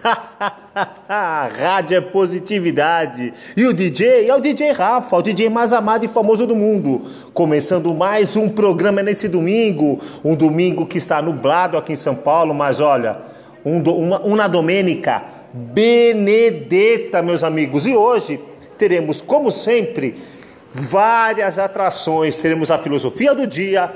Rádio é positividade. E o DJ é o DJ Rafa, o DJ mais amado e famoso do mundo. Começando mais um programa nesse domingo. Um domingo que está nublado aqui em São Paulo, mas olha, um, uma, uma Domênica Benedetta, meus amigos. E hoje teremos, como sempre, várias atrações. Teremos a filosofia do dia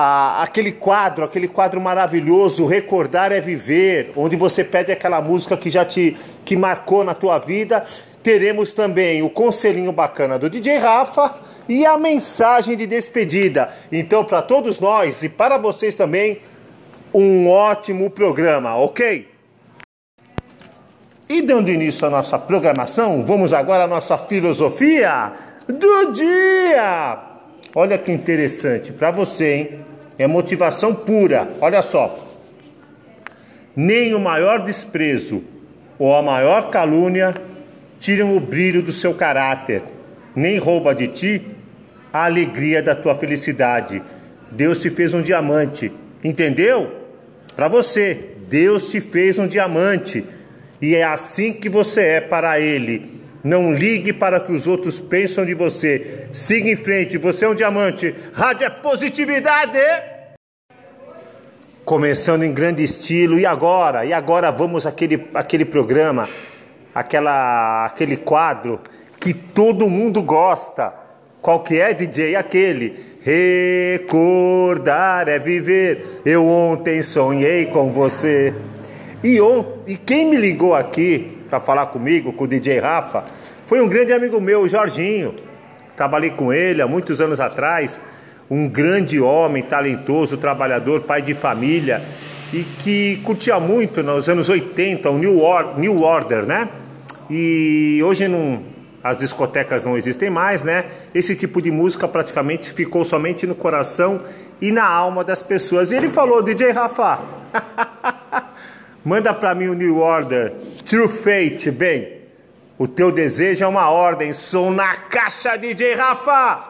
a, aquele quadro, aquele quadro maravilhoso, Recordar é Viver, onde você pede aquela música que já te que marcou na tua vida. Teremos também o conselhinho bacana do DJ Rafa e a mensagem de despedida. Então, para todos nós e para vocês também, um ótimo programa, ok? E dando início à nossa programação, vamos agora à nossa filosofia do dia. Olha que interessante para você, hein? É motivação pura. Olha só. Nem o maior desprezo ou a maior calúnia tiram o brilho do seu caráter, nem rouba de ti a alegria da tua felicidade. Deus te fez um diamante, entendeu? Para você, Deus te fez um diamante e é assim que você é para Ele. Não ligue para o que os outros pensam de você. Siga em frente, você é um diamante. Rádio é positividade! Começando em grande estilo. E agora? E agora vamos aquele aquele programa, aquela aquele quadro que todo mundo gosta. Qual que é, DJ? Aquele. Recordar é viver. Eu ontem sonhei com você. E, on... e quem me ligou aqui para falar comigo, com o DJ Rafa, foi um grande amigo meu, o Jorginho. Trabalhei com ele há muitos anos atrás. Um grande homem, talentoso, trabalhador, pai de família e que curtia muito nos anos 80 o New, Or New Order, né? E hoje não, as discotecas não existem mais, né? Esse tipo de música praticamente ficou somente no coração e na alma das pessoas. E ele falou, DJ Rafa, Manda para mim o New Order. True Fate, bem. O teu desejo é uma ordem. Sou na caixa, DJ Rafa.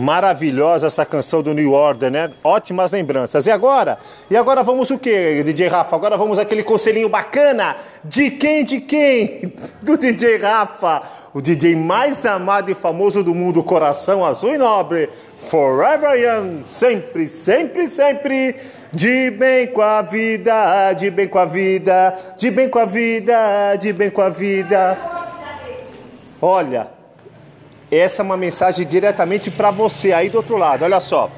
Maravilhosa essa canção do New Order, né? Ótimas lembranças. E agora? E agora vamos o que, DJ Rafa? Agora vamos aquele conselhinho bacana. De quem? De quem? Do DJ Rafa. O DJ mais amado e famoso do mundo, coração azul e nobre. Forever Young. Sempre, sempre, sempre. De bem com a vida, de bem com a vida, de bem com a vida, de bem com a vida. Olha, essa é uma mensagem diretamente para você aí do outro lado. Olha só.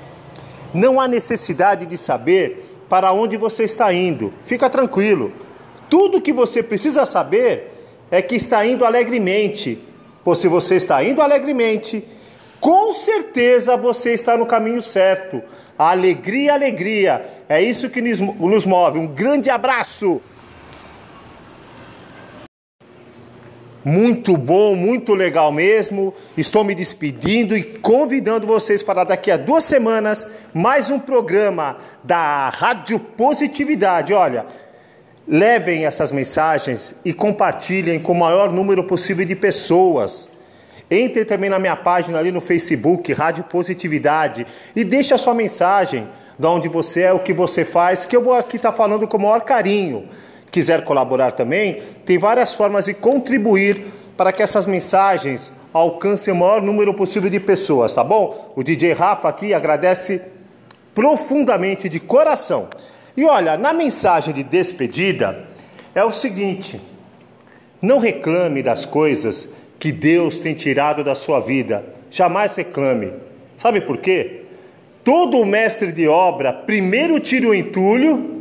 Não há necessidade de saber para onde você está indo. Fica tranquilo. Tudo que você precisa saber é que está indo alegremente. Pois se você está indo alegremente, com certeza você está no caminho certo. Alegria, alegria. É isso que nos move. Um grande abraço. Muito bom, muito legal mesmo. Estou me despedindo e convidando vocês para daqui a duas semanas mais um programa da Rádio Positividade. Olha, levem essas mensagens e compartilhem com o maior número possível de pessoas. Entre também na minha página ali no Facebook, Rádio Positividade, e deixe a sua mensagem de onde você é, o que você faz, que eu vou aqui estar falando com o maior carinho quiser colaborar também, tem várias formas de contribuir para que essas mensagens alcancem o maior número possível de pessoas, tá bom? O DJ Rafa aqui agradece profundamente de coração. E olha, na mensagem de despedida é o seguinte: não reclame das coisas que Deus tem tirado da sua vida. Jamais reclame. Sabe por quê? Todo mestre de obra primeiro tira o entulho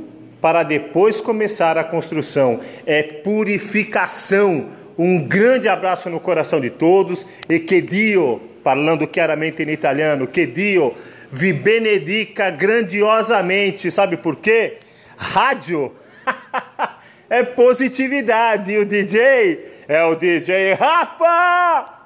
para depois começar a construção. É purificação. Um grande abraço no coração de todos e que Dio, falando chiaramente em italiano, que Dio vi benedica grandiosamente. Sabe por quê? Rádio é positividade. E o DJ é o DJ Rafa!